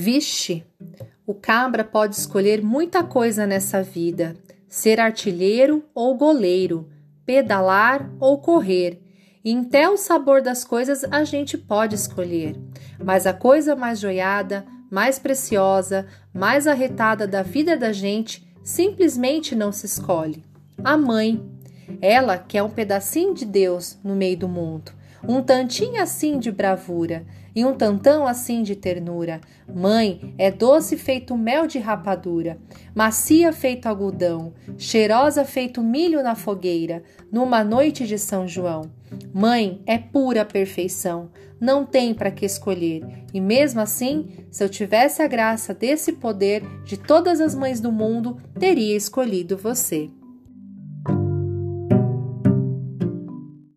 Vixe, o cabra pode escolher muita coisa nessa vida: ser artilheiro ou goleiro, pedalar ou correr. E até o sabor das coisas a gente pode escolher. Mas a coisa mais joiada, mais preciosa, mais arretada da vida da gente simplesmente não se escolhe. A mãe. Ela que é um pedacinho de Deus no meio do mundo um tantinho assim de bravura e um tantão assim de ternura. Mãe é doce feito mel de rapadura, macia feito algodão, cheirosa feito milho na fogueira, numa noite de São João. Mãe é pura perfeição, não tem para que escolher. E mesmo assim, se eu tivesse a graça desse poder de todas as mães do mundo, teria escolhido você.